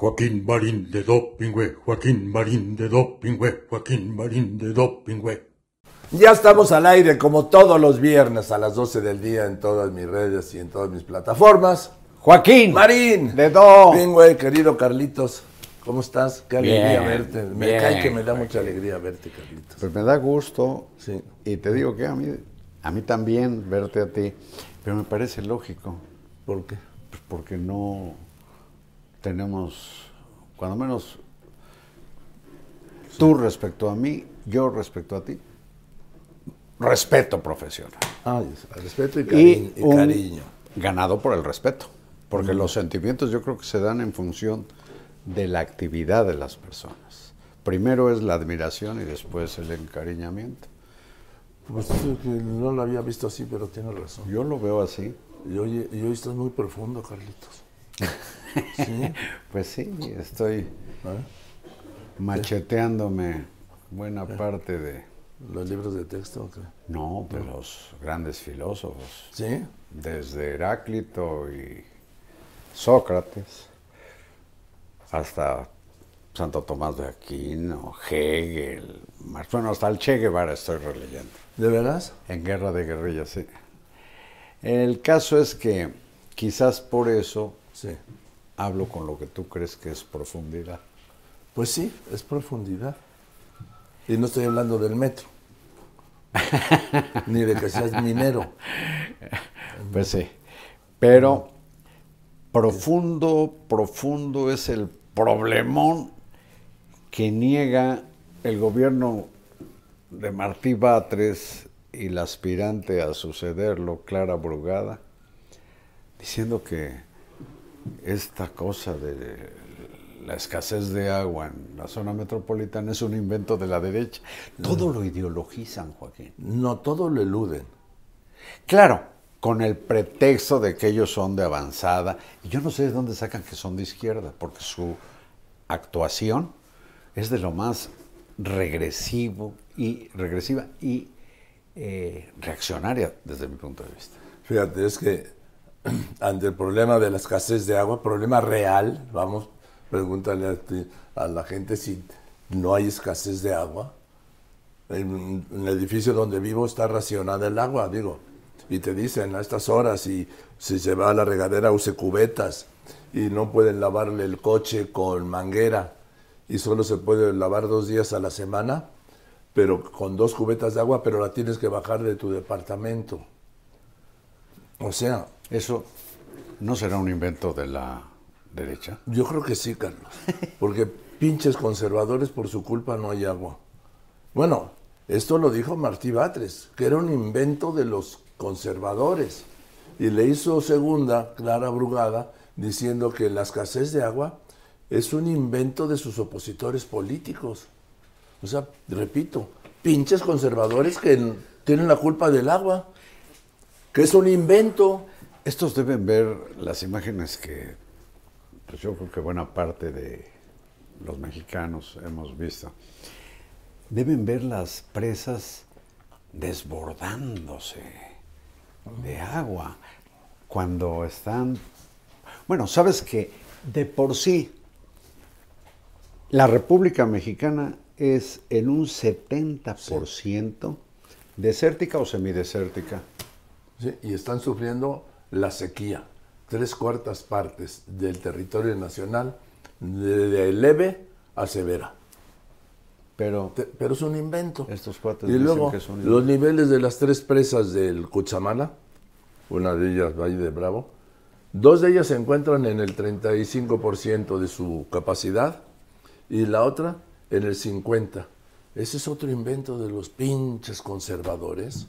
Joaquín Marín de Dopingüe, Joaquín Marín de Dopingüe, Joaquín Marín de Dopingüe. Ya estamos al aire como todos los viernes a las 12 del día en todas mis redes y en todas mis plataformas. Joaquín. Marín. De Do. Bien, güey, querido Carlitos. ¿Cómo estás? Qué alegría Bien, verte. Me bien, cae que me da Joaquín. mucha alegría verte, Carlitos. Pues me da gusto. Sí. Y te digo que a mí, a mí también verte a ti. Pero me parece lógico. ¿Por qué? Pues porque no tenemos, cuando menos tú respecto a mí, yo respecto a ti, respeto profesional. Ah, respeto y, Y cariño. y cariño. ganado por el respeto. Porque los sentimientos yo creo que se dan en función de la actividad de las personas. Primero es la admiración y después el encariñamiento. Pues sí, no lo había visto así, pero tienes razón. Yo lo veo así. Y hoy, y hoy estás muy profundo, Carlitos. Sí. Pues sí, estoy ¿eh? macheteándome buena parte de, Los libros de texto. no, de los grandes filósofos, Sí. desde Heráclito y Sócrates hasta Santo Tomás de Aquino, Hegel, Marx, bueno, hasta el Che Guevara estoy releyendo. ¿De veras? En Guerra de Guerrillas, sí. El caso es que quizás por eso Sí. hablo con lo que tú crees que es profundidad. Pues sí, es profundidad. Y no estoy hablando del metro. Ni de que seas minero. Pues sí. Pero profundo, profundo es el problemón que niega el gobierno de Martí Batres y la aspirante a sucederlo, Clara Brugada, diciendo que esta cosa de la escasez de agua en la zona metropolitana es un invento de la derecha. Todo lo ideologizan, Joaquín. No, todo lo eluden. Claro, con el pretexto de que ellos son de avanzada. Y yo no sé de dónde sacan que son de izquierda, porque su actuación es de lo más regresivo y regresiva y eh, reaccionaria desde mi punto de vista. Fíjate, es que ante el problema de la escasez de agua, problema real, vamos, pregúntale a, a la gente si no hay escasez de agua. En, en el edificio donde vivo está racionada el agua, digo, y te dicen a estas horas y si se va a la regadera use cubetas y no pueden lavarle el coche con manguera y solo se puede lavar dos días a la semana, pero con dos cubetas de agua, pero la tienes que bajar de tu departamento. O sea, Eso no será un invento de la derecha. yo creo que sí, Carlos. Porque pinches conservadores, por su culpa no hay agua. Bueno, esto lo dijo Martí Batres, que era un invento de los conservadores. Y le hizo segunda, Clara Brugada, diciendo que la escasez de agua es un invento de sus opositores políticos. O sea, repito, pinches conservadores que tienen la culpa del agua, que es un invento. Estos deben ver las imágenes que pues yo creo que buena parte de los mexicanos hemos visto. Deben ver las presas desbordándose de agua cuando están... Bueno, sabes que de por sí la República Mexicana es en un 70% desértica o semidesértica. Sí, y están sufriendo la sequía. Tres cuartas partes del territorio nacional de, leve a severa. Pero Te- Pero es un invento. Estos cuates y dicen luego, que es un los niveles de las tres presas del Cuchamala, una de ellas Valle de Bravo, dos de ellas se encuentran en el 35% de su capacidad y la otra en el 50%. Ese es otro invento de los pinches conservadores.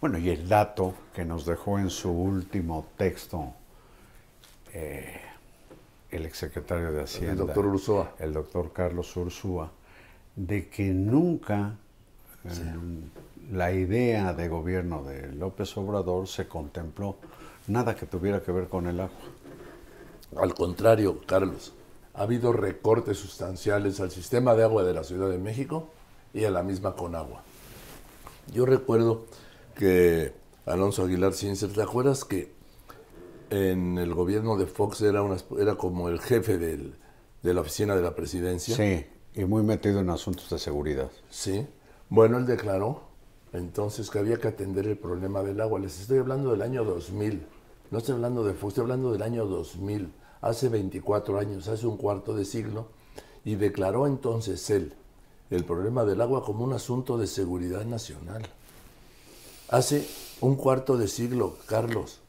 Bueno, y el dato que nos dejó en su último texto eh, el exsecretario de Hacienda, doctor Ursúa. el doctor Carlos Ursúa, de que nunca eh, la idea de gobierno de López Obrador se contempló nada que tuviera que ver con el agua. Al contrario, Carlos, ha habido recortes sustanciales al sistema de agua de la Ciudad de México y a la misma Conagua. Yo recuerdo que Alonso Aguilar Cincer, ¿te acuerdas que en el gobierno de Fox era, una, era como el jefe del- de la oficina de la presidencia? Sí, y muy metido en asuntos de seguridad. Sí. Bueno, él declaró entonces que había que atender el problema del agua. Les estoy hablando del año 2000. No estoy hablando de Fox, estoy hablando del año 2000. Hace 24 años, hace un cuarto de siglo. Y declaró entonces él el problema del agua como un asunto de seguridad nacional. Hace un cuarto de siglo, Carlos.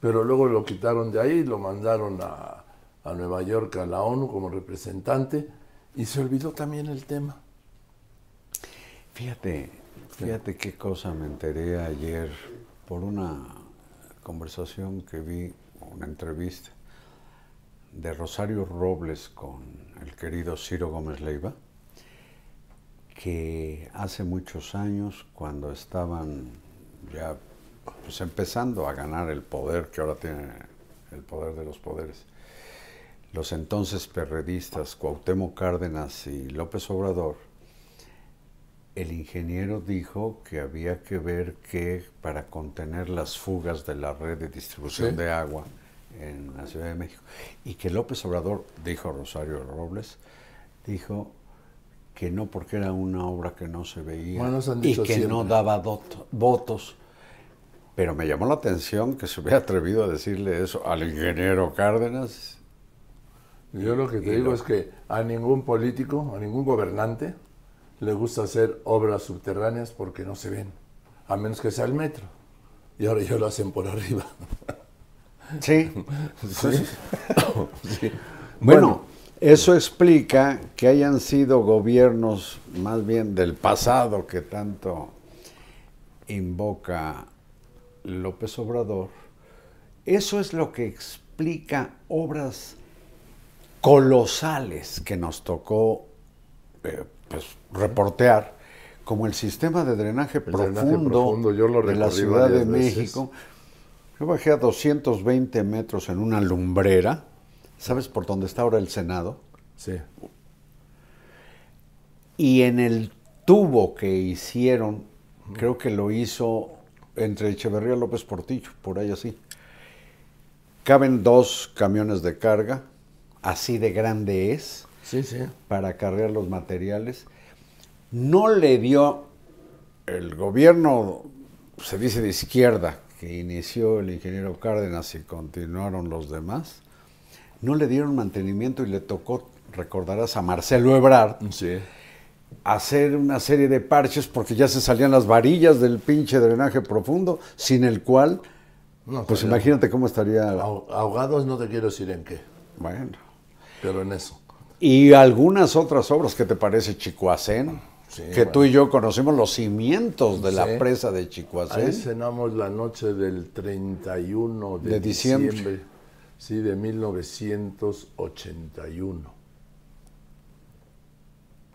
Pero luego lo quitaron de ahí lo mandaron a, a Nueva York, a la ONU como representante. Y se olvidó también el tema. Fíjate, fíjate qué cosa me enteré ayer por una conversación que vi, una entrevista de Rosario Robles con el querido Ciro Gómez Leiva, que hace muchos años, cuando estaban ya pues, empezando a ganar el poder, que ahora tiene el poder de los poderes, los entonces perredistas Cuauhtémoc Cárdenas y López Obrador, el ingeniero dijo que había que ver que para contener las fugas de la red de distribución Sí. de agua en la Ciudad de México, y que López Obrador, dijo Rosario Robles, dijo que no porque era una obra que no se veía Bueno, y que no daba dot- votos. Pero me llamó la atención que se hubiera atrevido a decirle eso al ingeniero Cárdenas. Yo lo que te digo lo- es que a ningún político, a ningún gobernante, le gusta hacer obras subterráneas porque no se ven, a menos que sea el metro. Y ahora ya lo hacen por arriba. Sí, Sí. Sí. Bueno, eso explica que hayan sido gobiernos más bien del pasado que tanto invoca López Obrador. Eso es lo que explica obras colosales que nos tocó eh, pues, reportear, como el sistema de drenaje, drenaje profundo, profundo, yo lo de la Ciudad de veces. México. Yo bajé a 220 metros en una lumbrera. ¿Sabes por dónde está ahora el Senado? Sí. Y en el tubo que hicieron, creo que lo hizo entre Echeverría y López Portillo, por ahí así. Caben dos camiones de carga, así de grande es, Sí, sí. para cargar los materiales. No le dio el gobierno, se dice de izquierda, que inició el ingeniero Cárdenas y continuaron los demás, no le dieron mantenimiento y le tocó, recordarás, a Marcelo Ebrard, Sí. hacer una serie de parches porque ya se salían las varillas del pinche drenaje profundo, sin el cual, No, pues estaría- imagínate cómo estaría. Ahog- Ahogados no te quiero decir en qué, Bueno. pero en eso. Y algunas otras obras, ¿qué te parece Chicoacén? Sí, que tú y yo conocimos los cimientos de la presa de Ahí Chicoacén. cenamos la noche del 31 de, De diciembre. diciembre. Sí, de 1981.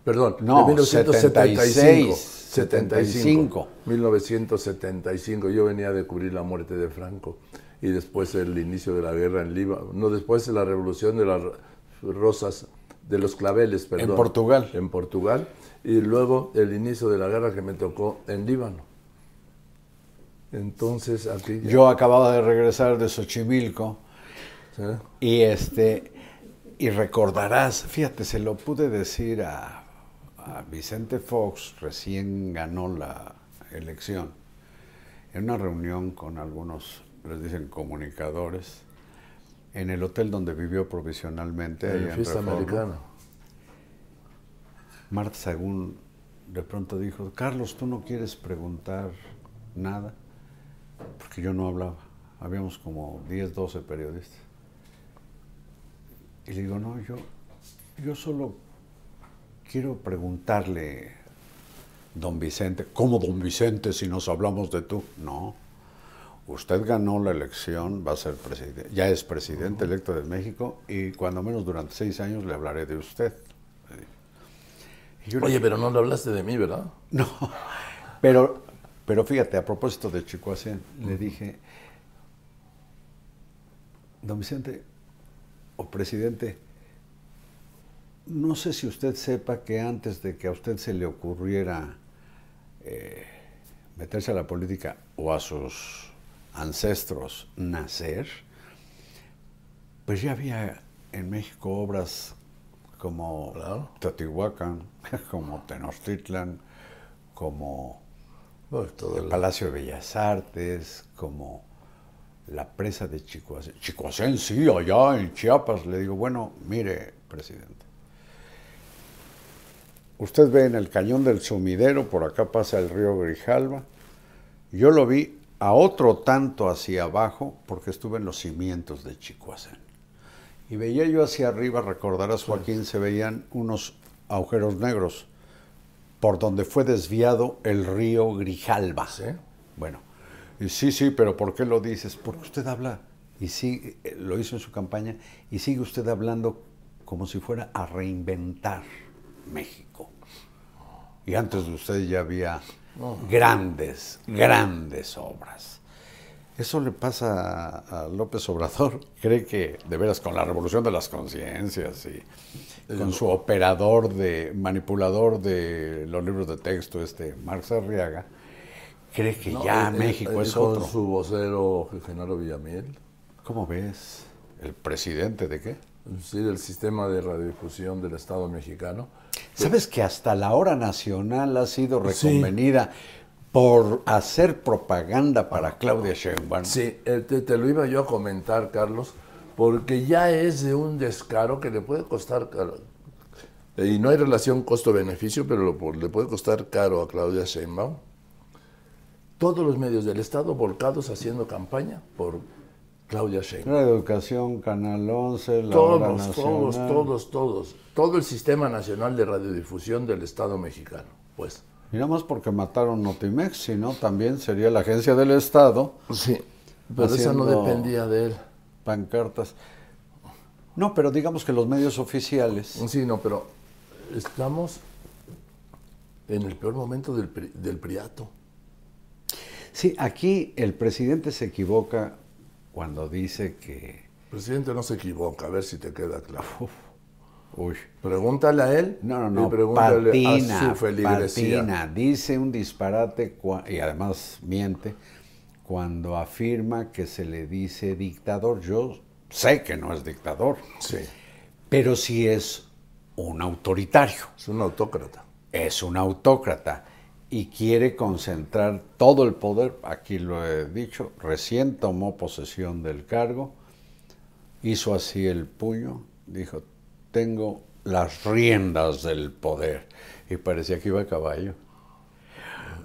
Perdón, No, de 1975. 75. 1975. Yo venía de cubrir la muerte de Franco y después el inicio de la guerra en Líbano. No, después de la revolución de las rosas de los claveles, perdón. En Portugal. En Portugal. Y luego el inicio de la guerra que me tocó en Líbano. Entonces aquí... ya- Yo acababa de regresar de Xochimilco ¿sí? y este y recordarás, fíjate, se lo pude decir a, a Vicente Fox, recién ganó la elección, en una reunión con algunos, les dicen comunicadores, en el hotel donde vivió provisionalmente. En en fiesta americana. Marta Sagún de pronto dijo, Carlos, ¿tú no quieres preguntar nada? Porque yo no hablaba. Habíamos como 10, 12 periodistas. Y le digo, no, yo, yo solo quiero preguntarle, don Vicente, ¿cómo don Vicente si nos hablamos de tú? No, usted ganó la elección, va a ser presidente, ya es presidente electo de México y cuando menos durante seis años le hablaré de usted. le Oye, pero no le hablaste de mí, ¿verdad? no, pero, pero fíjate, a propósito de Chicoacén, le dije, don Vicente, o presidente, no sé si usted sepa que antes de que a usted se le ocurriera eh, meterse a la política o a sus ancestros nacer, pues ya había en México obras como Claro. Teotihuacán, como Tenochtitlan, como Pues, todo el el- Palacio de Bellas Artes, como la presa de Chicoacén. Chicoacén, sí, allá en Chiapas. Le digo, bueno, mire, presidente. Usted ve en el cañón del sumidero, por acá pasa el río Grijalva. Yo lo vi a otro tanto hacia abajo porque estuve en los cimientos de Chicoacén. Y veía yo hacia arriba, recordarás Joaquín, se veían unos agujeros negros por donde fue desviado el río Grijalva. ¿Sí? Bueno, y sí, sí, pero ¿por qué lo dices? Porque usted habla, y sí, eh, lo hizo en su campaña, y sigue usted hablando como si fuera a reinventar México. Y antes de usted ya había grandes, grandes obras. Eso le pasa a, a López Obrador. Cree que, de veras, con la revolución de las conciencias y con su operador de, manipulador de los libros de texto, este Marx Arriaga, cree que No, ya eh, eh, México eh, es con otro. su vocero Genaro Villamil. ¿Cómo ves? ¿El presidente de qué? Sí, del sistema de radiodifusión del Estado mexicano. ¿Sabes que hasta la hora nacional ha sido Sí. reconvenida por hacer propaganda para Claudia Sheinbaum? Sí, te, te lo iba yo a comentar, Carlos, porque ya es de un descaro que le puede costar caro. Y no hay relación costo-beneficio, pero lo le puede costar caro a Claudia Sheinbaum. Todos los medios del Estado volcados haciendo campaña por Claudia Sheinbaum. La educación, Canal 11, la Todos, todos, nacional. todos, todos. Todo el Sistema Nacional de Radiodifusión del Estado mexicano, pues. Y nada más porque mataron Notimex, si no, también sería la agencia del Estado, Sí, pero esa no dependía de él. pancartas. No, pero digamos que los medios oficiales. Sí, no, pero estamos en el peor momento del, del priato. Sí, aquí el presidente se equivoca cuando dice que. El presidente no se equivoca, a ver si te queda claro. Uy. Pregúntale a él No, no, y no. pregúntale Patina, a su feligresía. patina. Dice un disparate y además miente cuando afirma que se le dice dictador. Yo sé que no es dictador, Sí, pero sí es un autoritario. es un autócrata. es un autócrata y quiere concentrar todo el poder, aquí lo he dicho, recién tomó posesión del cargo, hizo así el puño, dijo, tengo las riendas del poder. Y parecía que iba a caballo.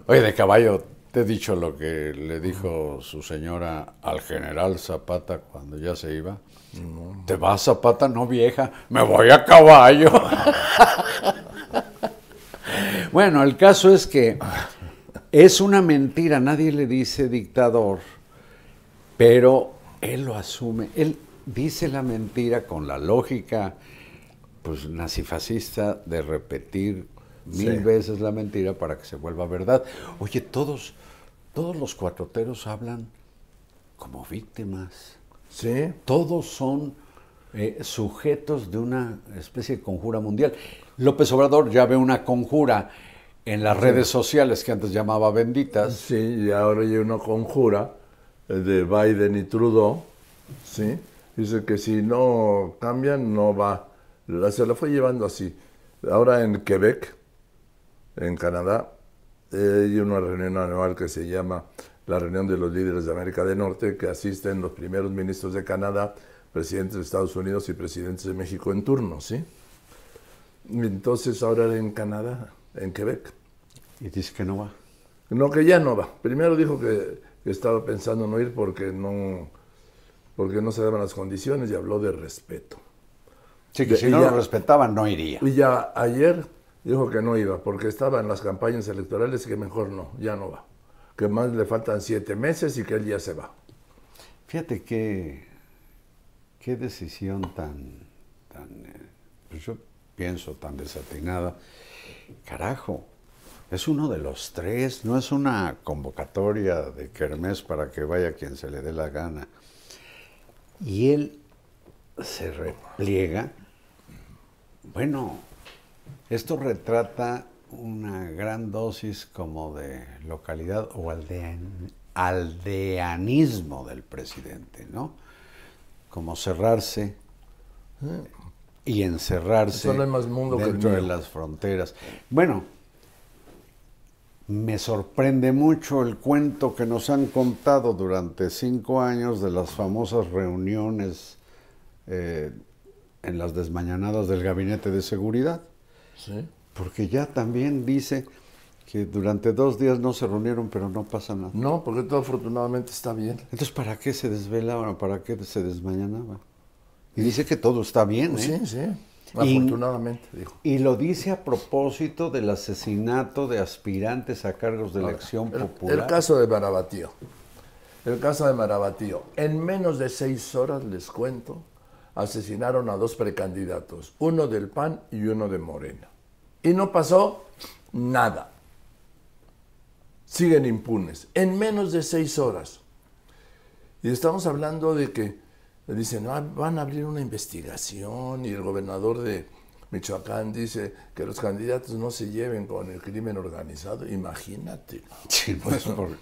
Oye, de caballo, te he dicho lo que le dijo su señora al general Zapata cuando ya se iba. ¿Te vas, Zapata? No, vieja, me voy a caballo. Bueno, el caso es que es una mentira, nadie le dice dictador, pero él lo asume, él dice la mentira con la lógica pues nazifascista de repetir mil Sí. veces la mentira para que se vuelva verdad. Oye, todos todos los cuatroteros hablan como víctimas. Sí, Todos son eh, sujetos de una especie de conjura mundial. López Obrador ya ve una conjura en las redes sociales que antes llamaba benditas. Sí, y ahora hay una conjura eh, de Biden y Trudeau, ¿sí? Dice que si no cambian, no va. Se la fue llevando así. Ahora en Quebec, en Canadá, eh, hay una reunión anual que se llama la reunión de los líderes de América del Norte, que asisten los primeros ministros de Canadá, presidentes de Estados Unidos y presidentes de México en turno, ¿sí? Entonces ahora en Canadá, en Quebec. Y dice que no va. No, que ya no va. Primero dijo que, que estaba pensando no ir porque no, porque no se daban las condiciones y habló de respeto. Sí, que De- si no ya- lo respetaban, no iría. Y ya ayer dijo que no iba porque estaba en las campañas electorales y que mejor no, ya no va. Que más le faltan siete meses y que él ya se va. Fíjate qué, qué decisión tan, tan eh, pues yo pienso, tan desatinada. Carajo, es uno de los tres, no es una convocatoria de Kermés para que vaya quien se le dé la gana. Y él se repliega. Bueno, esto retrata una gran dosis como de localidad o aldean- aldeanismo del presidente, ¿no? Como cerrarse y encerrarse Solo hay más mundo que el dentro de las fronteras. Bueno, me sorprende mucho el cuento que nos han contado durante cinco años de las famosas reuniones eh, en las desmañanadas del Gabinete de Seguridad, ¿Sí? porque ya también dice que durante dos días no se reunieron, pero no pasa nada. No, porque todo afortunadamente está bien. Entonces, ¿para qué se desvelaban o para qué se desmañanaban? Y dice que todo está bien, ¿eh? Sí, sí. Y- Afortunadamente, dijo. Y lo dice a propósito del asesinato de aspirantes a cargos de elección El, popular. el caso de Marabatío. El caso de Marabatío. En menos de seis horas, les cuento, asesinaron a dos precandidatos, uno del PAN y uno de Morena. Y no pasó nada. Siguen impunes. En menos de seis horas. Y estamos hablando de que dicen, "Ah, van a abrir una investigación y el gobernador de Michoacán dice que los candidatos no se lleven con el crimen organizado. Imagínate. Sí, pues, por-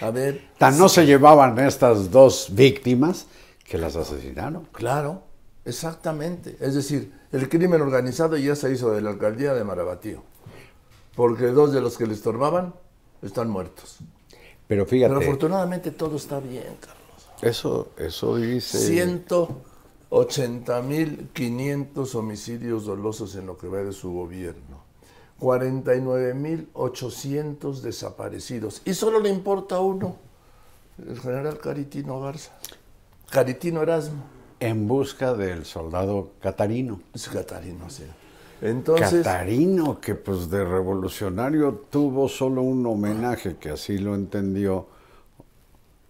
A ver, Tan no se llevaban estas dos víctimas que las asesinaron. claro, exactamente. Es decir, el crimen organizado ya se hizo de la alcaldía de Marabatío. Porque dos de los que le estorbaban están muertos. Pero fíjate, Pero afortunadamente todo está bien, Carlos. Eso, eso dice... 180.500 homicidios dolosos en lo que va de su gobierno. 49.800 desaparecidos. Y solo le importa uno, el general Caritino Garza. Caritino Erasmo. En busca del soldado Catarino. Es Catarino, sí. Entonces, Catarino, que pues de revolucionario tuvo solo un homenaje, que así lo entendió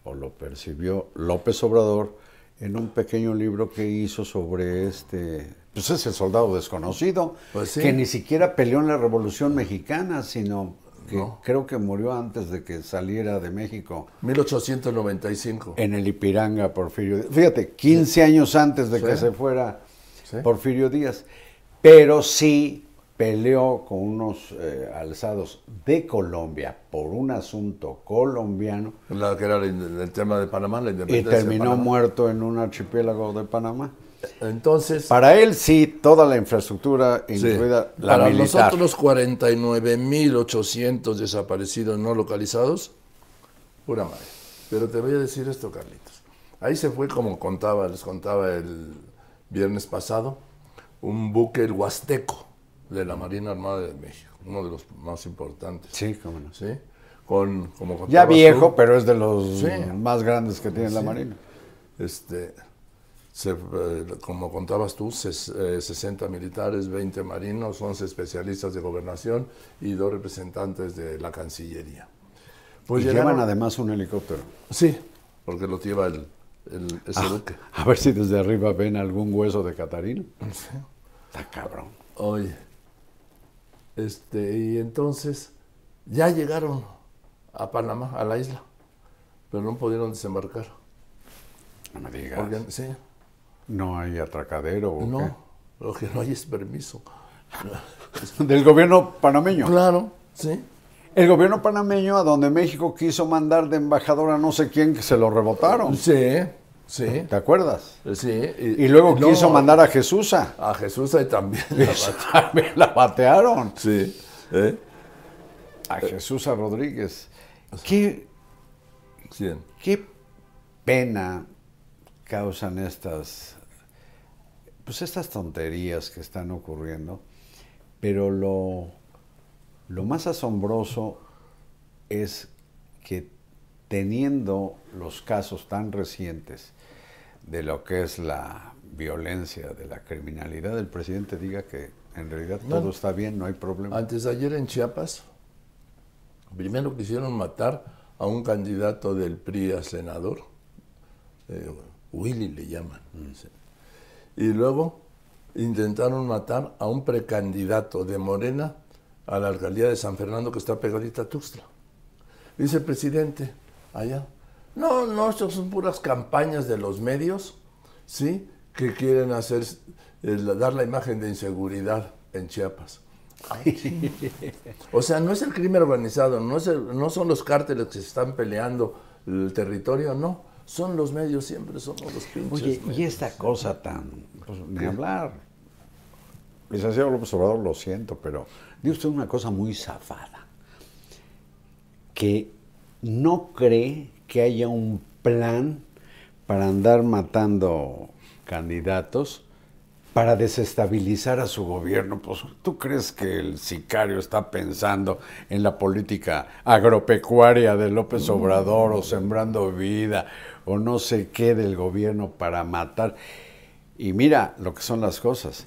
o lo percibió López Obrador en un pequeño libro que hizo sobre este, pues es el soldado desconocido, Pues sí. que ni siquiera peleó en la Revolución Mexicana, sino que No. creo que murió antes de que saliera de México 1895. en el Ipiranga Porfirio Díaz. Fíjate, 15 años antes de que se fuera. Porfirio Díaz. Pero sí peleó con unos eh, alzados de Colombia por un asunto colombiano La que era el, el tema de Panamá, la y independencia. de terminó muerto en un archipiélago de Panamá. Entonces, Para él sí, toda la infraestructura, Sí. incluida la Para militar. nosotros 49.800 desaparecidos no localizados, pura madre. Pero te voy a decir esto, Carlitos. Ahí se fue como contaba, les contaba el viernes pasado, un buque, el Huasteco, de la Marina Armada de México, uno de los más importantes. Sí, cómo no. ¿sí? Con, como Ya viejo, tú, pero es de los Sí. más grandes que tiene la Marina. este, se, eh, como contabas tú, ses- eh, 60 militares, 20 marinos, 11 especialistas de gobernación y dos representantes de la Cancillería. Pues y llegaron- llevan además un helicóptero. Sí, porque lo lleva el, el- ese Ah, a ver si desde arriba ven algún hueso de Catarino. Está cabrón. Oye, este, y entonces ya llegaron a Panamá, a la isla, pero no pudieron desembarcar. No me digas. Porque, sí, No hay atracadero. ¿o No, lo que no hay es permiso. Del gobierno panameño. Claro, sí. El gobierno panameño a donde México quiso mandar de embajador a no sé quién que se lo rebotaron. Sí, sí. ¿Te acuerdas? sí. Y luego no, quiso mandar a Jesús a... Jesús ahí también. La batearon. sí. ¿eh? A Jesús a Rodríguez. ¿Qué, qué pena causan estas, pues estas tonterías que están ocurriendo, pero lo, lo más asombroso es que teniendo los casos tan recientes de lo que es la violencia, de la criminalidad, el presidente diga que en realidad No. todo está bien, no hay problema. Antes de ayer en Chiapas, primero quisieron matar a un candidato del PRI a senador, eh, Willy le llaman. sí. Y luego intentaron matar a un precandidato de Morena a la alcaldía de San Fernando que está pegadita a Tuxtla. Dice el presidente, allá, no, no, estas son puras campañas de los medios, ¿sí? Que quieren hacer, eh, dar la imagen de inseguridad en Chiapas. O sea, no es el crimen organizado, no, es el- no son los cárteles que se están peleando el territorio, no. Son los medios, siempre somos los pinches. Oye, y medios. esta cosa tan, pues, ni hablar. Licenciado López Obrador, lo siento, pero dice usted una cosa muy zafada, que no cree que haya un plan para andar matando candidatos para desestabilizar a su gobierno. Pues, ¿tú crees que el sicario está pensando en la política agropecuaria de López Obrador o sembrando vida o no sé qué del gobierno para matar? Y mira lo que son las cosas.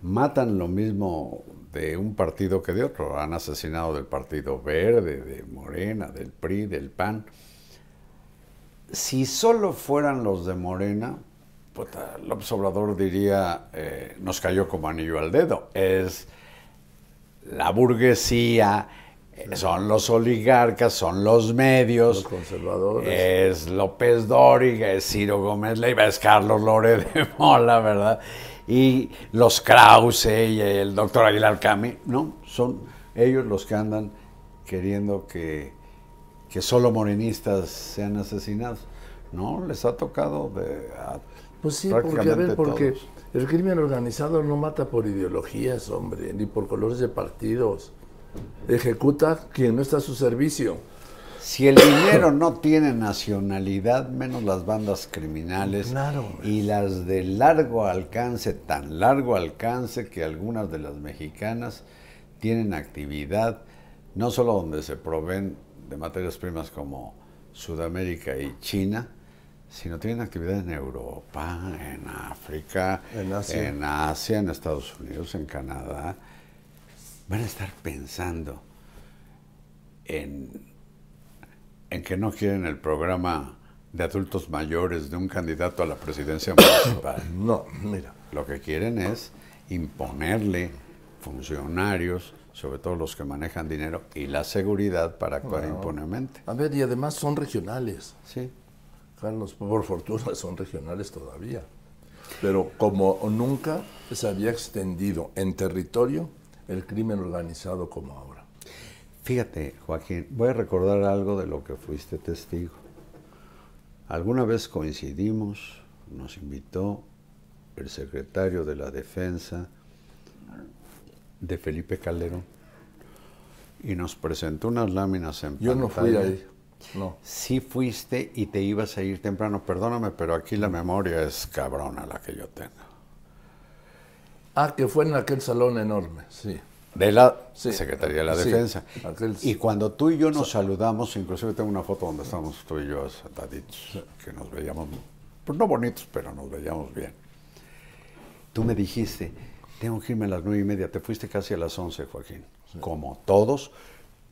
Matan lo mismo de un partido que de otro. Han asesinado del Partido Verde, de Morena, del PRI, del PAN. Si solo fueran los de Morena, puta, López Obrador diría, eh, nos cayó como anillo al dedo. Es la burguesía, son los oligarcas, son los medios. Los conservadores. Es López Dóriga, es Ciro Gómez Leiva, es Carlos Lore de Mola, ¿verdad? Y los Krause y el doctor Aguilar Cami, ¿no? Son ellos los que andan queriendo que, que solo morenistas sean asesinados. No, les ha tocado de, a Pues sí, porque, a ver, porque todos. el crimen organizado no mata por ideologías, hombre, ni por colores de partidos. Ejecuta quien no está a su servicio. Si el dinero no tiene nacionalidad, menos las bandas criminales Claro. y las de largo alcance, tan largo alcance que algunas de las mexicanas tienen actividad, no solo donde se proveen de materias primas como Sudamérica y China, sino tienen actividad en Europa, en África, En Asia. en Asia, en Estados Unidos, en Canadá. Van a estar pensando en en que no quieren el programa de adultos mayores de un candidato a la presidencia municipal. No, mira. Lo que quieren es imponerle funcionarios, sobre todo los que manejan dinero, y la seguridad para actuar impunemente. A ver, y además son regionales. Sí. Carlos, por fortuna son regionales todavía. Pero como nunca se había extendido en territorio el crimen organizado como ahora. Fíjate, Joaquín, voy a recordar algo de lo que fuiste testigo. Alguna vez coincidimos, nos invitó el secretario de la Defensa de Felipe Calderón y nos presentó unas láminas en Yo no fui ahí. No. Sí fuiste y te ibas a ir temprano. Perdóname, pero aquí la memoria es cabrona la que yo tengo. Ah, que fue en aquel salón enorme, sí. De la Sí. Secretaría de la Sí, Defensa. aquel- Y cuando tú y yo nos saludamos, inclusive tengo una foto donde estamos tú y yo sentaditos, que nos veíamos, pues no bonitos, pero nos veíamos bien. Tú me dijiste, tengo que irme a las nueve y media. Te fuiste casi a las once, Joaquín. Como todos,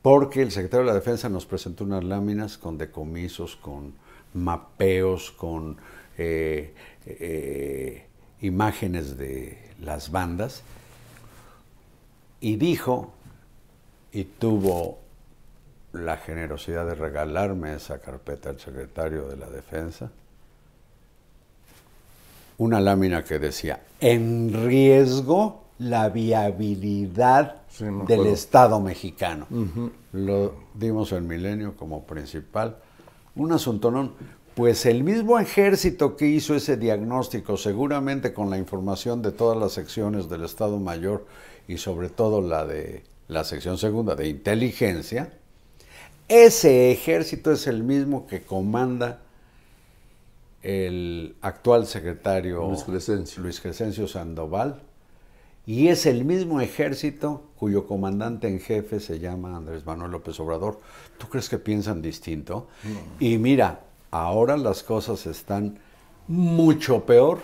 porque el secretario de la Defensa nos presentó unas láminas con decomisos, con mapeos, con eh, eh, imágenes de las bandas. Y dijo, y tuvo la generosidad de regalarme esa carpeta el secretario de la Defensa, una lámina que decía, en riesgo la viabilidad Sí, del acuerdo. Estado mexicano. Lo dimos en Milenio como principal. Un asuntonón. Pues el mismo ejército que hizo ese diagnóstico, seguramente con la información de todas las secciones del Estado Mayor y sobre todo la de la sección segunda de inteligencia, ese ejército es el mismo que comanda el actual secretario Luis Crescencio. Luis Crescencio Sandoval y es el mismo ejército cuyo comandante en jefe se llama Andrés Manuel López Obrador. ¿Tú crees que piensan distinto? Y mira, ahora las cosas están mucho peor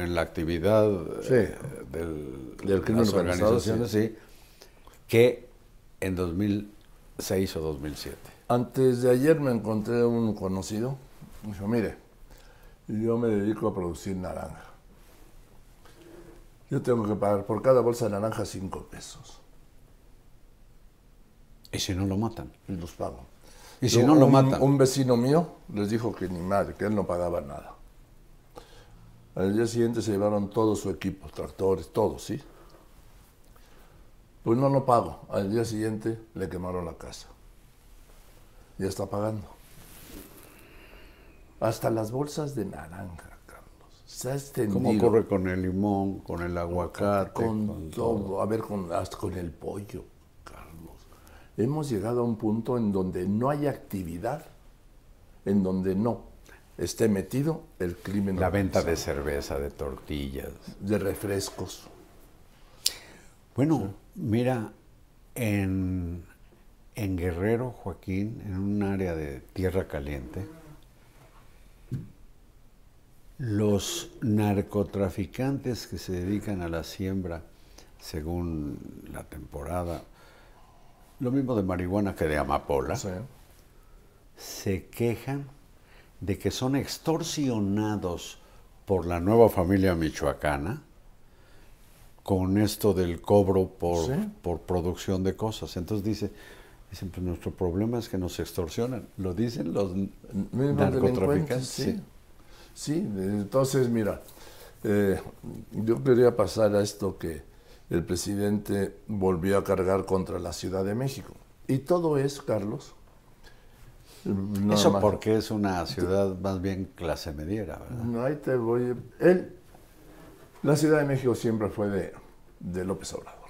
en la actividad Sí. eh, del, Del de crimen las organizado, organizaciones, sí, que en 2006 o 2007. Antes de ayer me encontré un conocido. Me dijo, mire, yo me dedico a producir naranja. Yo tengo que pagar por cada bolsa de naranja cinco pesos. ¿Y si no lo matan? Y los pago. ¿Y si Yo- no lo un- matan? Un vecino mío les dijo que ni madre, que él no pagaba nada. Al día siguiente se llevaron todo su equipo, tractores, todo, ¿sí? Pues no, no pago. Al día siguiente le quemaron la casa. Ya está pagando. Hasta las bolsas de naranja, Carlos. Se ha extendido. ¿Cómo ocurre con el limón, con el aguacate? Con, con todo, a ver, con, hasta con el pollo, Carlos. Hemos llegado a un punto en donde no hay actividad, en donde no esté metido el crimen La venta de cerveza, de tortillas. de refrescos. Bueno, mira, en, en Guerrero, Joaquín, en un área de tierra caliente, los narcotraficantes que se dedican a la siembra según la temporada, lo mismo de marihuana que de amapola, Sí. se quejan de que son extorsionados por la nueva familia michoacana con esto del cobro por, Sí. por producción de cosas. Entonces dice, dicen, pues nuestro problema es que nos extorsionan. Lo dicen los narcotraficantes. sí. Sí, entonces mira, eh, yo quería pasar a esto que el presidente volvió a cargar contra la Ciudad de México. Y todo es, Carlos. Eso más- porque es una ciudad más bien clase mediera, ¿verdad? No, ahí te voy. Él, la Ciudad de México siempre fue de, de López Obrador.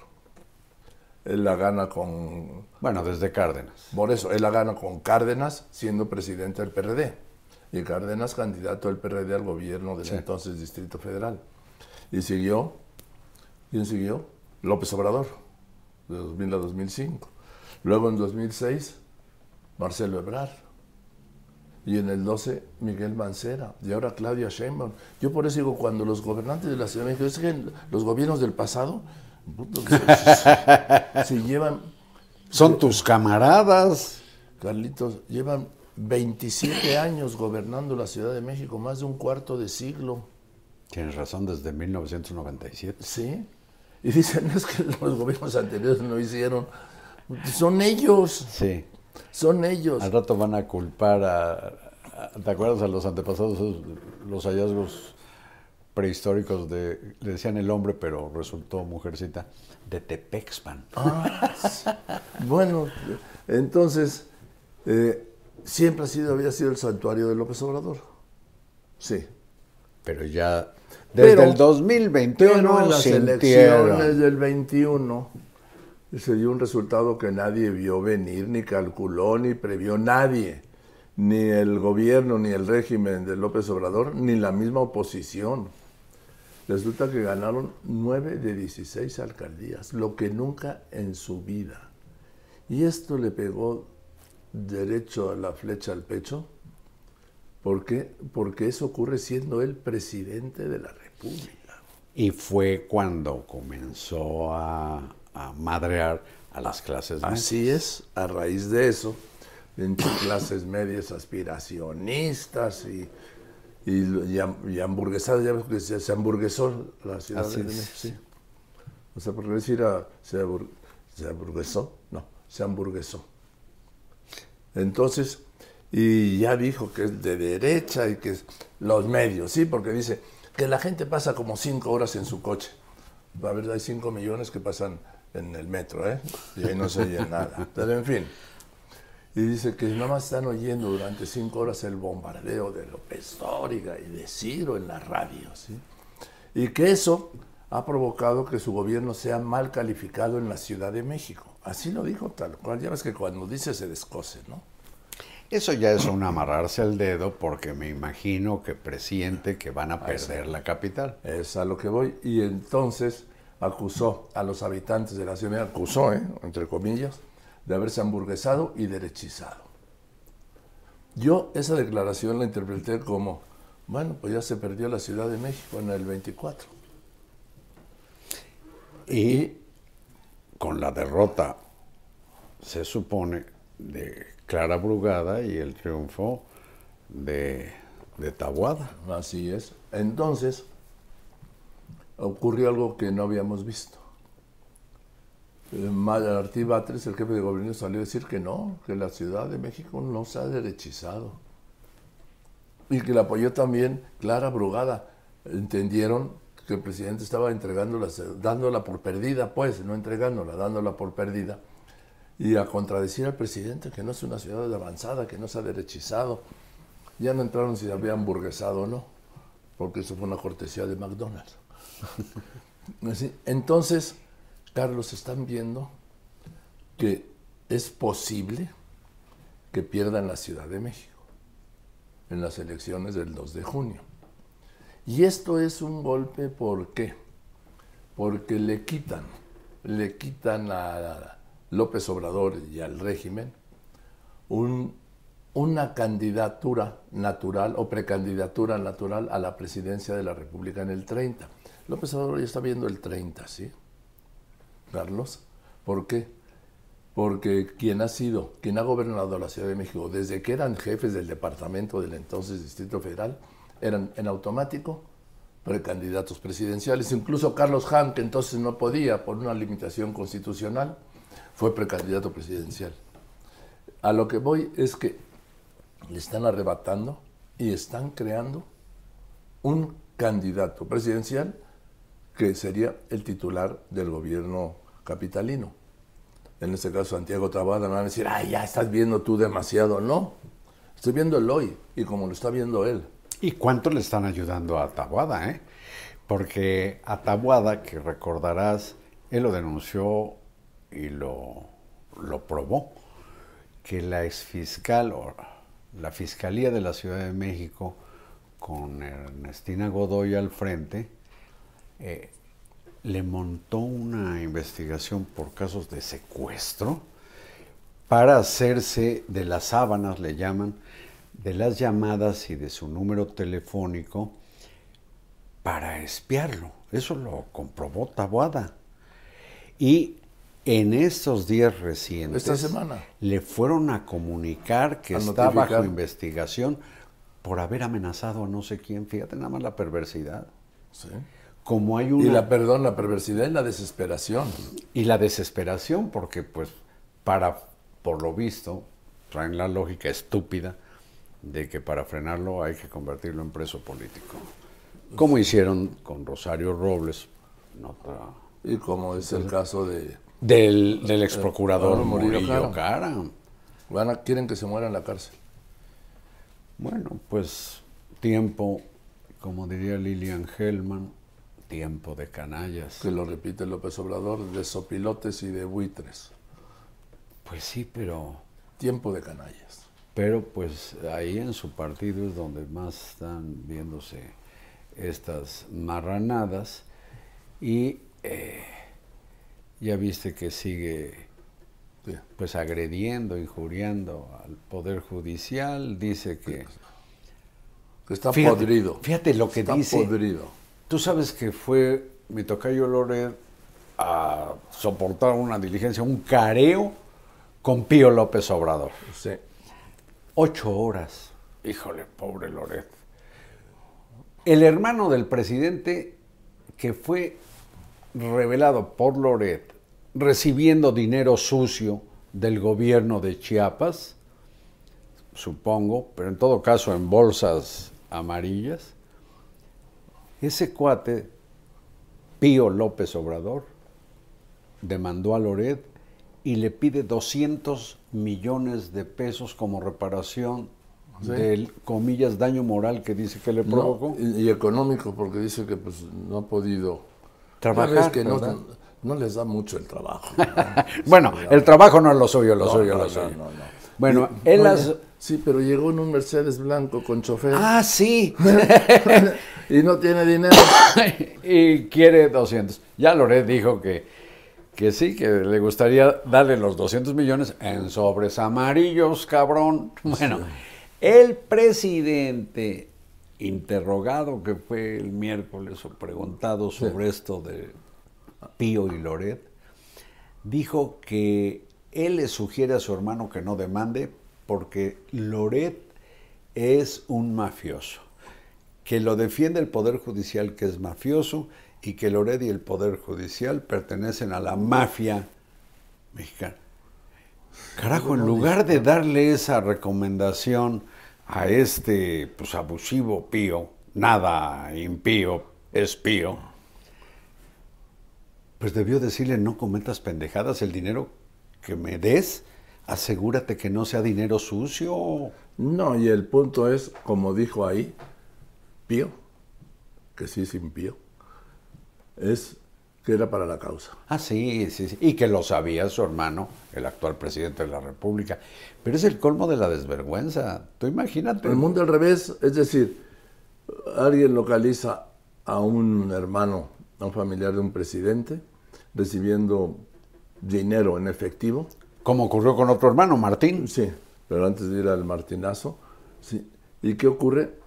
Él la gana con, Bueno, desde Cárdenas. por eso, él la gana con Cárdenas siendo presidente del PRD. Y Cárdenas candidato del PRD al gobierno del Sí. entonces Distrito Federal. Y siguió, ¿quién siguió? López Obrador, de 2000 a 2005. Luego en 2006, Marcelo Ebrard. Y en el 12, Miguel Mancera. Y ahora Claudia Sheinbaum. Yo por eso digo, cuando los gobernantes de la Ciudad de México, es que los gobiernos del pasado, puto, se, se- se llevan, Son tus camaradas. Carlitos, llevan 27 años gobernando la Ciudad de México, más de un cuarto de siglo. Tienes razón, desde 1997. ¿Sí? Y dicen, es que los gobiernos anteriores no hicieron. Son ellos, Sí. Son ellos. Al rato van a culpar a, a- ¿te acuerdas a los antepasados, los hallazgos prehistóricos de, le decían el hombre, pero resultó mujercita, de Tepexpan? Ah, bueno, entonces, eh, siempre ha sido, había sido el santuario de López Obrador. Sí. Pero ya desde Pero- el 2021 Pero en las sintieron. elecciones del 21 se dio un resultado que nadie vio venir, ni calculó, ni previó nadie. Ni el gobierno, ni el régimen de López Obrador, ni la misma oposición. Resulta que ganaron 9 de 16 alcaldías, lo que nunca en su vida. Y esto le pegó derecho a la flecha al pecho. ¿Por qué? Porque eso ocurre siendo él presidente de la República. Y fue cuando comenzó a, a madrear a las clases medias. Así es, a raíz de eso, entre clases medias aspiracionistas y, y, y ham- y hamburguesadas, ya ves que se, se hamburguesó la ciudad Así de. México. Sí. O sea, por decir a- se, habur- se hamburguesó, no, se hamburguesó. Entonces, y ya dijo que es de derecha y que es los medios, sí, porque dice, que la gente pasa como cinco horas en su coche. A ver, hay cinco millones que pasan en el metro, ¿eh? Y ahí no se oye nada. Pero en fin. Y dice que nada más están oyendo durante cinco horas el bombardeo de López Dóriga y de Ciro en la radio, ¿sí? Y que eso ha provocado que su gobierno sea mal calificado en la Ciudad de México. Así lo dijo tal cual. Ya ves que cuando dice se descose, ¿no? Eso ya es un amarrarse el dedo porque me imagino que presiente que van a perder la capital. Es a lo que voy. Y entonces acusó a los habitantes de la ciudad, acusó, ¿eh? entre comillas, de haberse hamburguesado y derechizado. Yo esa declaración la interpreté como, bueno, pues ya se perdió la Ciudad de México en el 24. Y con la derrota, se supone, de Clara Brugada y el triunfo de, de Tabuada. Así es. Entonces, ocurrió algo que no habíamos visto. Martí Batres, el jefe de gobierno, salió a decir que no, que la Ciudad de México no se ha derechizado. Y que la apoyó también Clara Brugada. Entendieron que el presidente estaba entregándola, dándola por perdida, pues, no entregándola, dándola por perdida. Y a contradecir al presidente que no es una ciudad avanzada, que no se ha derechizado. Ya no entraron si había hamburguesado o no, porque eso fue una cortesía de McDonald's. Entonces, Carlos, están viendo que es posible que pierdan la Ciudad de México en las elecciones del 2 de junio. Y esto es un golpe, ¿por qué? Porque le quitan, le quitan a López Obrador y al régimen una candidatura natural o precandidatura natural a la presidencia de la República en el 30. López Obrador ya está viendo el 30, ¿sí? Carlos. ¿Por qué? Porque quien ha sido, quien ha gobernado la Ciudad de México desde que eran jefes del departamento del entonces Distrito Federal, eran en automático precandidatos presidenciales. Incluso Carlos Hahn, que entonces no podía por una limitación constitucional, fue precandidato presidencial. A lo que voy es que le están arrebatando y están creando un candidato presidencial que sería el titular del gobierno capitalino. En este caso, Santiago Tabada no van a decir, ay, ya estás viendo tú demasiado. No, estoy viendo el hoy y como lo está viendo él. ¿Y cuánto le están ayudando a Tabuada? Eh? Porque a Tabuada, que recordarás, él lo denunció y lo, lo probó, que la exfiscal o la Fiscalía de la Ciudad de México, con Ernestina Godoy al frente, eh, le montó una investigación por casos de secuestro para hacerse de las sábanas, le llaman, de las llamadas y de su número telefónico para espiarlo. Eso lo comprobó Tabuada. Y en estos días recientes Esta semana. le fueron a comunicar que está bajo investigación por haber amenazado a no sé quién. Fíjate nada más la perversidad. Sí. Como hay una... Y la, perdón, la perversidad y la desesperación. Y la desesperación, porque pues para, por lo visto, traen la lógica estúpida de que para frenarlo hay que convertirlo en preso político. Como hicieron con Rosario Robles. Y como es el caso de... Del, del ex procurador eh, Murillo, Cara. quieren que se muera en la cárcel. Bueno, pues tiempo, como diría Lilian Hellman, tiempo de canallas. Que lo repite López Obrador, de sopilotes y de buitres. Pues sí, pero... Tiempo de canallas. Pero pues ahí en su partido es donde más están viéndose estas marranadas y eh, ya viste que sigue pues agrediendo, injuriando al Poder Judicial, dice que... está podrido. Fíjate lo que está dice. podrido. Tú sabes que fue mi tocayo Loret a soportar una diligencia, un careo con Pío López Obrador. Sí. Ocho horas. Híjole, pobre Loret. El hermano del presidente que fue revelado por Loret recibiendo dinero sucio del gobierno de Chiapas, supongo, pero en todo caso en bolsas amarillas, Ese cuate, Pío López Obrador, demandó a Loret y le pide 200 millones de pesos como reparación del, comillas, daño moral que dice que le No, provocó. y, y económico, porque dice que pues no ha podido Trabajar, que no, les da mucho el trabajo. Bueno, el trabajo no es lo suyo, lo suyo, no, lo suyo. no, no. Bueno, él las... Sí, pero llegó en un Mercedes blanco con chofer Ah, sí. y no tiene dinero. y quiere 200. Ya Loret dijo que, que sí, que le gustaría darle los 200 millones en sobres amarillos, cabrón. Bueno, el presidente interrogado que fue el miércoles o preguntado sobre esto de Pío y Loret, dijo que él le sugiere a su hermano que no demande porque Loret es un mafioso, que lo defiende el Poder Judicial que es mafioso y que Loret y el Poder Judicial pertenecen a la mafia mexicana. Carajo, en lugar de darle esa recomendación a este pues abusivo pío, nada impío, es pío, pues debió decirle no cometas pendejadas, el dinero que me des, asegúrate que no sea dinero sucio. No, y el punto es, como dijo ahí, Pío, que sí es impío, es que era para la causa. Ah, sí, sí, sí. Y que lo sabía su hermano, el actual presidente de la República. Pero es el colmo de la desvergüenza. Tú imagínate. El mundo al revés, es decir, alguien localiza a un hermano, a un familiar de un presidente, recibiendo dinero en efectivo, Como ocurrió con otro hermano, Martín. Sí, pero antes de ir al martinazo, sí. ¿Y qué ocurre?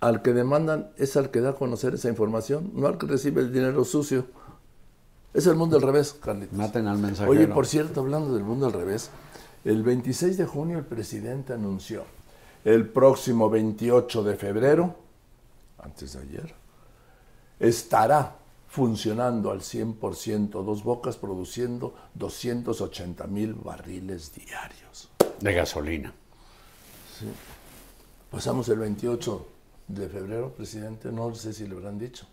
Al que demandan es al que da a conocer esa información, no al que recibe el dinero sucio. Es el mundo al revés, Carlitos. Maten al mensajero. Oye, por cierto, hablando del mundo al revés, el 26 de junio el presidente anunció el próximo 28 de febrero, antes de ayer, estará funcionando al 100% Dos Bocas produciendo 280 mil barriles diarios. De gasolina. Pasamos el 28 de febrero, presidente, no sé si le habrán dicho,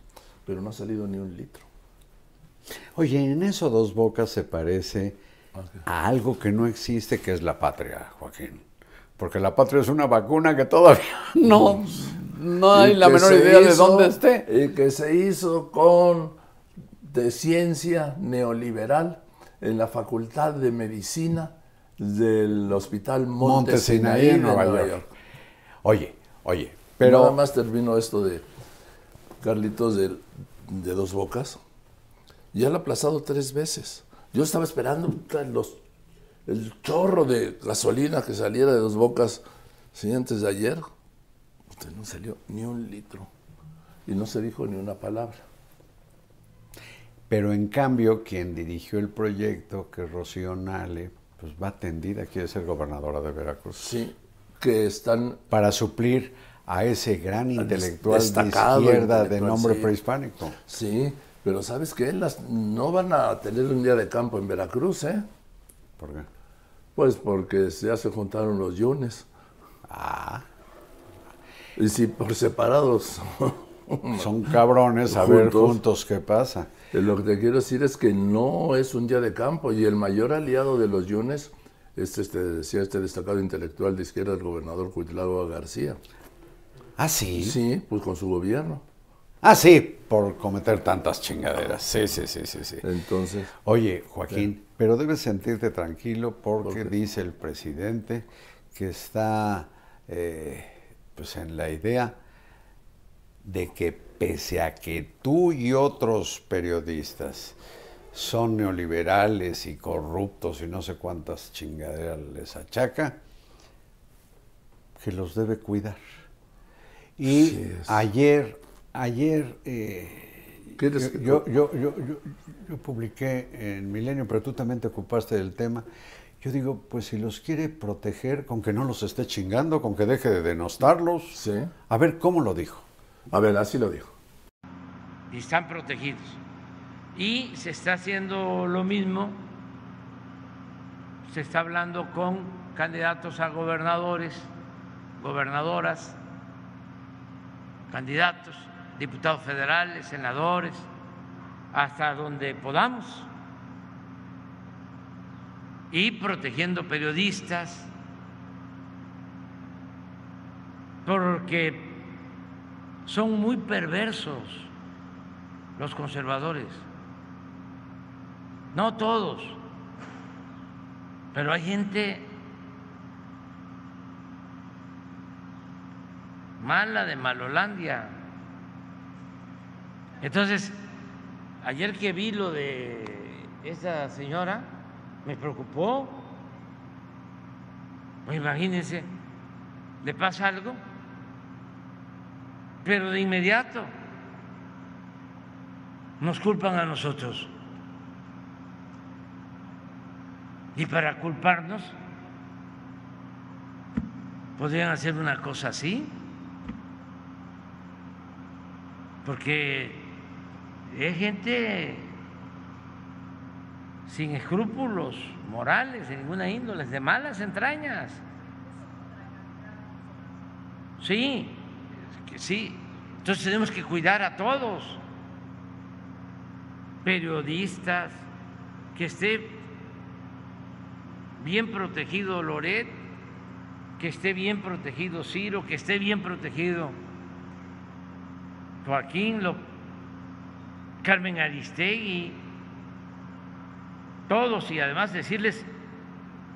pero no ha salido ni un litro. Oye, en eso dos bocas se parece a algo que no existe, que es la patria, Joaquín. Porque la patria es una vacuna que todavía no, no hay la menor idea de dónde esté. Y que se hizo con de ciencia neoliberal en la Facultad de Medicina del Hospital Monte, Monte Sinaí, Sinaí de en Nueva York. Oye, oye, Pero nada más termino esto de Carlitos de, de Dos Bocas. Ya lo ha aplazado tres veces. Yo estaba esperando los, el chorro de gasolina que saliera de Dos Bocas sí, antes de ayer. Puta, no salió ni un litro. Y no se dijo ni una palabra. Pero en cambio, quien dirigió el proyecto, que es Rocío Nale, pues va atendida, quiere ser gobernadora de Veracruz. Sí, que están Para suplir a ese gran intelectual de izquierda de nombre sí. prehispánico. Sí, pero ¿sabes qué? Las, no van a tener un día de campo en Veracruz, ¿eh? ¿Por qué? Pues porque ya se juntaron los yunes. Ah, Y si por separados. son cabrones a ver Juntos. qué pasa. Eh, Lo que te quiero decir es que no es un día de campo y el mayor aliado de los yunes es este, decía este destacado intelectual de izquierda, el gobernador Cuitlagua García. Ah, sí. Sí, pues con su gobierno. Ah, sí, por cometer tantas chingaderas. Sí, sí, sí, sí, sí. Entonces, Oye, Joaquín, pero debes sentirte tranquilo porque dice el presidente que está eh, pues en la idea de que pese a que tú y otros periodistas son neoliberales y corruptos y no sé cuántas chingaderas les achaca, que los debe cuidar. Y Sí, ayer, ayer eh, ¿Quieres yo, que- yo, yo, yo, yo- yo publiqué en Milenio, pero tú también te ocupaste del tema. Yo digo, pues si los quiere proteger, con que no los esté chingando, con que deje de denostarlos. Sí. A ver, ¿cómo lo dijo? a ver, así lo dijo. y están protegidos. Y se está haciendo lo mismo, se está hablando con candidatos a gobernadores, gobernadoras, candidatos diputados federales, senadores, hasta donde podamos, y protegiendo periodistas, porque son muy perversos los conservadores. No todos, pero hay gente mala de Malolandia. Entonces, ayer que vi lo de esa señora, me preocupó. Pues imagínense, le pasa algo, pero de inmediato nos culpan a nosotros. Y para culparnos, podrían hacer una cosa así, porque es gente sin escrúpulos morales de ninguna índole, de malas entrañas. Sí, sí. Entonces tenemos que cuidar a todos, periodistas, que esté bien protegido Loret, que esté bien protegido Ciro, que esté bien protegido Joaquín, Carmen Aristegui, todos y además decirles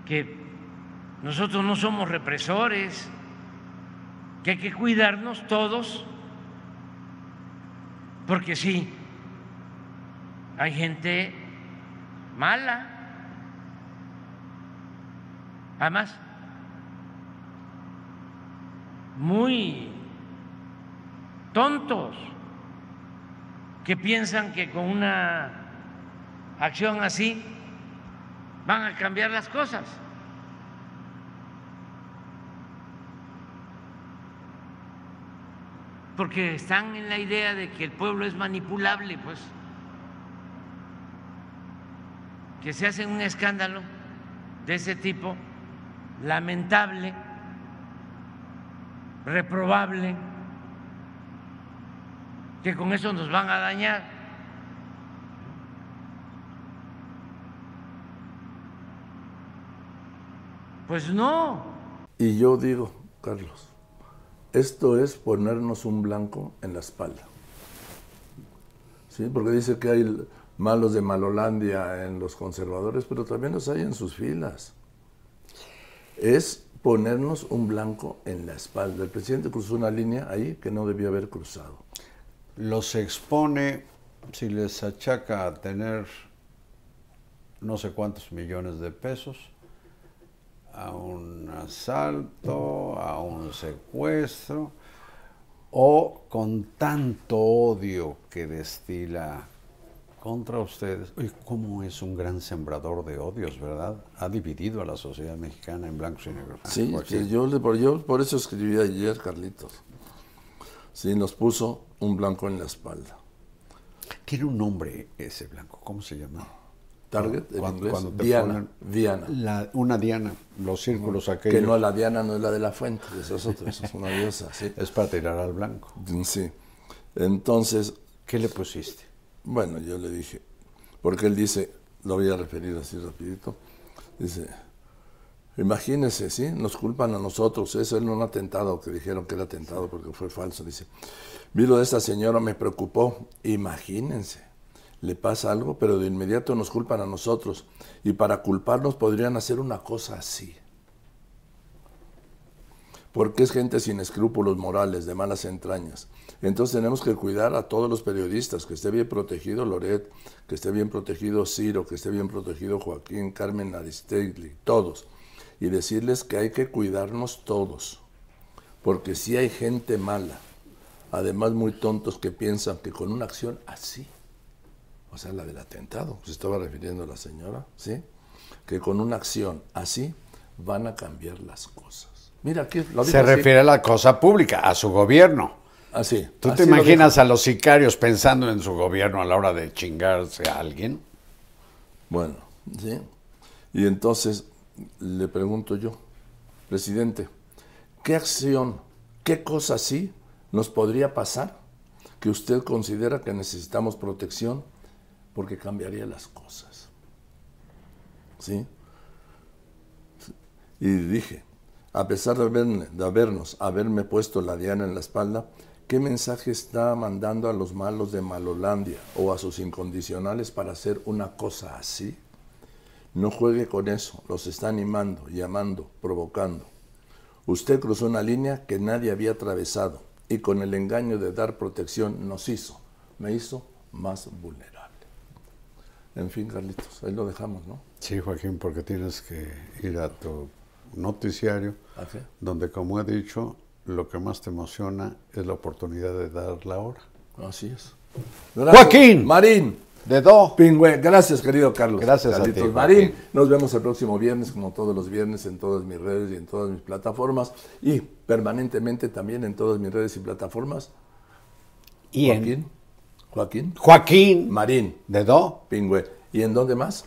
que nosotros no somos represores, que hay que cuidarnos todos, porque sí, hay gente mala, además muy tontos, que piensan que con una acción así van a cambiar las cosas. Porque están en la idea de que el pueblo es manipulable, pues. Que se hace un escándalo de ese tipo, lamentable, reprobable, que con eso nos van a dañar. Pues no. Y yo digo, Carlos, esto es ponernos un blanco en la espalda. ¿Sí? Porque dice que hay malos de Malolandia en los conservadores, pero también los hay en sus filas. Es ponernos un blanco en la espalda. El presidente cruzó una línea ahí que no debía haber cruzado. Los expone, si les achaca a tener no sé cuántos millones de pesos, a un asalto, a un secuestro, o con tanto odio que destila contra ustedes. Oye, ¿cómo es un gran sembrador de odios, verdad? Ha dividido a la sociedad mexicana en blancos y negros. Sí, yo, por, yo por eso escribí ayer, Carlitos. Sí, nos puso un blanco en la espalda. Tiene un nombre ese blanco, ¿cómo se llama? Target, en inglés, Diana. Diana. una Diana, los círculos aquellos. Que no, la Diana no es la de la fuente, eso es otra, eso es una diosa, sí. Es para tirar al blanco. Sí. Entonces... ¿Qué le pusiste? Bueno, yo le dije, porque él dice, lo voy a referir así rapidito, dice, imagínense, ¿sí? Nos culpan a nosotros, eso es un atentado, que dijeron que era atentado porque fue falso, dice, vi lo de esta señora, me preocupó, imagínense, le pasa algo, pero de inmediato nos culpan a nosotros, y para culparnos podrían hacer una cosa así porque es gente sin escrúpulos morales, de malas entrañas. Entonces tenemos que cuidar a todos los periodistas, que esté bien protegido Loret, que esté bien protegido Ciro, que esté bien protegido Joaquín, Carmen Aristegui, todos. Y decirles que hay que cuidarnos todos, porque si hay gente mala, además muy tontos que piensan que con una acción así, o sea, la del atentado, se estaba refiriendo a la señora, ¿sí? Que con una acción así van a cambiar las cosas. Mira, aquí lo Se refiere a la cosa pública, a su gobierno. Así. ¿Tú te imaginas a los sicarios pensando en su gobierno a la hora de chingarse a alguien? Bueno, sí. Y entonces le pregunto yo, presidente, ¿qué acción, qué cosa así nos podría pasar que usted considera que necesitamos protección porque cambiaría las cosas. ¿Sí? Y dije, a pesar de, de habernos, haberme puesto la diana en la espalda, ¿qué mensaje está mandando a los malos de Malolandia o a sus incondicionales para hacer una cosa así? No juegue con eso, los está animando, llamando, provocando. Usted cruzó una línea que nadie había atravesado y con el engaño de dar protección nos hizo, me hizo más vulnerable. En fin, Carlitos, ahí lo dejamos, ¿no? Sí, Joaquín, porque tienes que ir a tu noticiario, ¿A donde, como he dicho, lo que más te emociona es la oportunidad de dar la hora. Así es. Joaquín. Marín. De do. Pingüe, gracias querido Carlos. Gracias a Carlitos ti, Marín. Joaquín. Nos vemos el próximo viernes, como todos los viernes, en todas mis redes y en todas mis plataformas. Y permanentemente también en todas mis redes y plataformas. Y en Joaquín. Joaquín. Joaquín Marín. de do Pingüe. ¿Y en dónde más?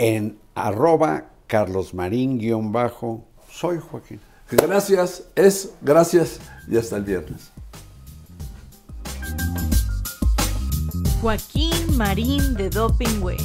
en arroba carlosmarín guion bajo. Soy Joaquín. Gracias, es gracias y hasta el viernes. Joaquín Marín de Dopingüe.